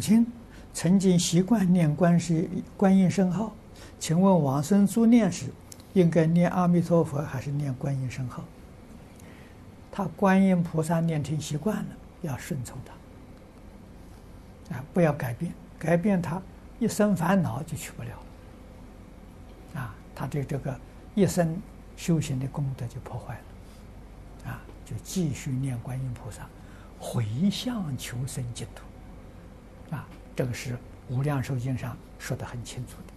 亲曾经习惯念观世观音圣号，请问往生诸念时，应该念阿弥陀佛还是念观音圣号？他观音菩萨念成习惯了，要顺从他，啊，不要改变，改变他一生烦恼就去不了了，啊，他的这个一生修行的功德就破坏了，啊，就继续念观音菩萨，回向求生净土，这个是《无量寿经》上说得很清楚的。